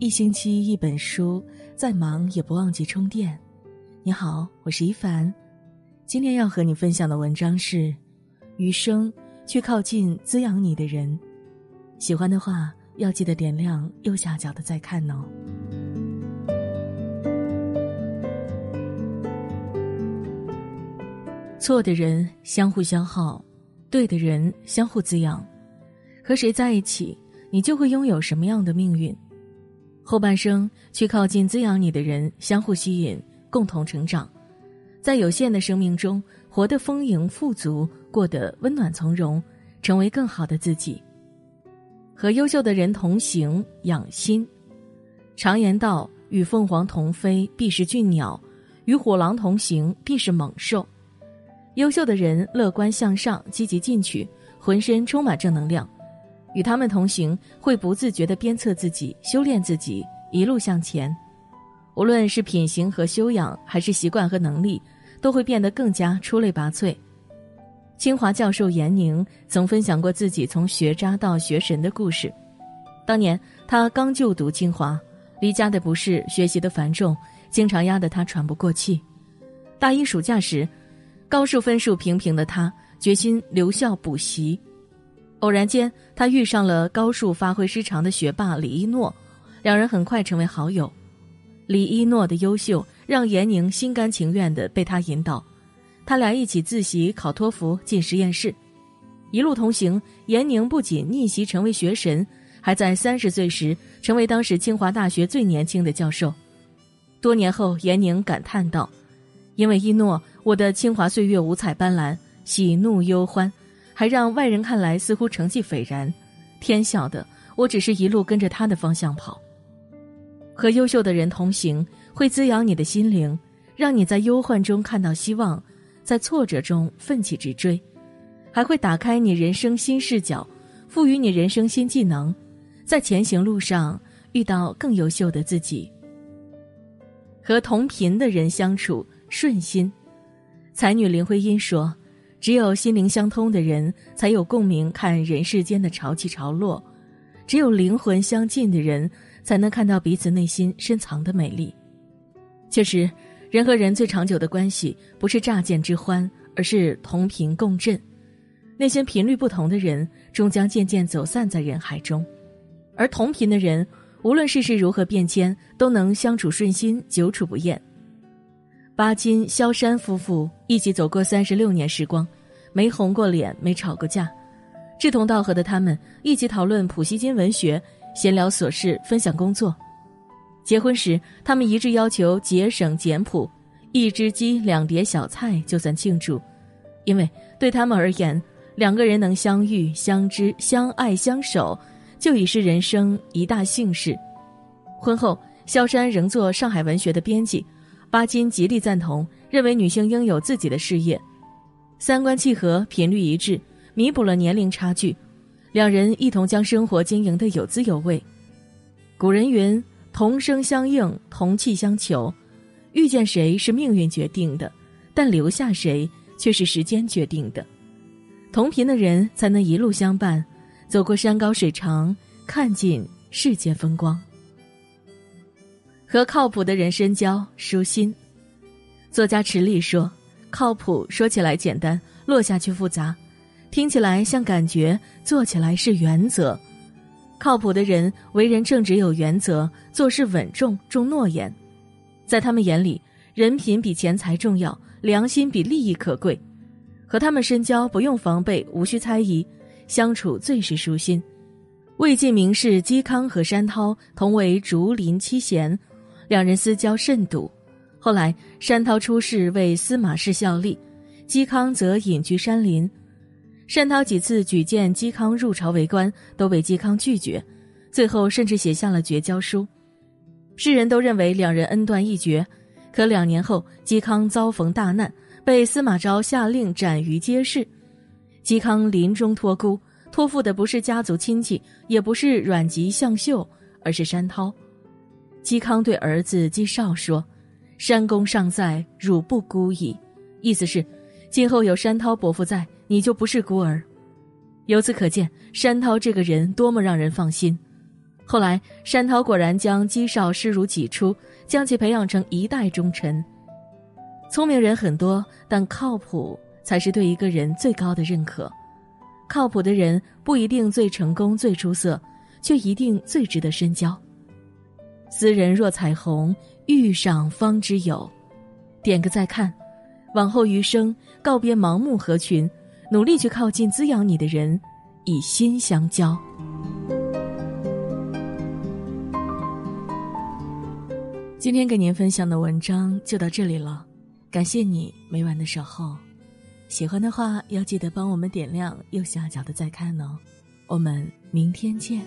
一星期一本书，再忙也不忘记充电。你好，我是一凡，今天要和你分享的文章是《余生去靠近滋养你的人》。喜欢的话，要记得点亮右下角的再看哦。错的人相互消耗，对的人相互滋养。和谁在一起，你就会拥有什么样的命运。后半生去靠近滋养你的人，相互吸引，共同成长，在有限的生命中活得丰盈富足，过得温暖从容，成为更好的自己。和优秀的人同行，养心。常言道：“与凤凰同飞，必是俊鸟；与虎狼同行，必是猛兽。”优秀的人乐观向上，积极进取，浑身充满正能量。与他们同行，会不自觉地鞭策自己、修炼自己，一路向前。无论是品行和修养，还是习惯和能力，都会变得更加出类拔萃。清华教授严宁曾分享过自己从学渣到学神的故事。当年他刚就读清华，离家的不适、学习的繁重，经常压得他喘不过气。大一暑假时，高数分数平平的他决心留校补习。偶然间，他遇上了高数发挥失常的学霸李一诺，两人很快成为好友。李一诺的优秀让严宁心甘情愿地被他引导，他俩一起自习考托福进实验室，一路同行。严宁不仅逆袭成为学神，还在三十岁时成为当时清华大学最年轻的教授。多年后，严宁感叹道：“因为一诺，我的清华岁月五彩斑斓，喜怒忧欢。”还让外人看来似乎成绩斐然，天晓得，我只是一路跟着他的方向跑。和优秀的人同行，会滋养你的心灵，让你在忧患中看到希望，在挫折中奋起直追，还会打开你人生新视角，赋予你人生新技能，在前行路上遇到更优秀的自己。和同频的人相处顺心，才女林徽因说。只有心灵相通的人，才有共鸣看人世间的潮起潮落；只有灵魂相近的人，才能看到彼此内心深藏的美丽。确实，人和人最长久的关系，不是乍见之欢，而是同频共振。那些频率不同的人，终将渐渐走散在人海中；而同频的人，无论世事如何变迁，都能相处顺心，久处不厌。巴金、萧山夫妇一起走过三十六年时光，没红过脸，没吵过架，志同道合的他们一起讨论普希金文学，闲聊琐事，分享工作。结婚时，他们一致要求节省简朴，一只鸡、两碟小菜就算庆祝，因为对他们而言，两个人能相遇、相知、相爱、相守，就已是人生一大幸事。婚后，萧山仍做上海文学的编辑。巴金极力赞同，认为女性应有自己的事业，三观契合，频率一致，弥补了年龄差距，两人一同将生活经营的有滋有味。古人云：“同声相应，同气相求。”遇见谁是命运决定的，但留下谁却是时间决定的。同频的人才能一路相伴，走过山高水长，看尽世间风光。和靠谱的人深交，舒心。作家池莉说：“靠谱说起来简单，落下去复杂；听起来像感觉，做起来是原则。靠谱的人为人正直有原则，做事稳重重诺言。在他们眼里，人品比钱财重要，良心比利益可贵。和他们深交，不用防备，无需猜疑，相处最是舒心。魏晋名士嵇康和山涛同为竹林七贤。”两人私交甚笃，后来山涛出仕为司马氏效力，嵇康则隐居山林。山涛几次举荐嵇康入朝为官，都被嵇康拒绝，最后甚至写下了绝交书。世人都认为两人恩断义绝，可两年后嵇康遭逢大难，被司马昭下令斩于街市。嵇康临终托孤，托付的不是家族亲戚，也不是阮籍、向秀，而是山涛。嵇康对儿子嵇绍说：“山公尚在，汝不孤矣。”意思是，今后有山涛伯父在，你就不是孤儿。由此可见，山涛这个人多么让人放心。后来山涛果然将嵇绍视如己出，将其培养成一代忠臣。聪明人很多，但靠谱才是对一个人最高的认可。靠谱的人不一定最成功、最出色，却一定最值得深交。斯人若彩虹，遇上方知有。点个再看，往后余生，告别盲目合群，努力去靠近滋养你的人，以心相交。今天给您分享的文章就到这里了，感谢你每晚的守候。喜欢的话要记得帮我们点亮右下角的再看哦。我们明天见。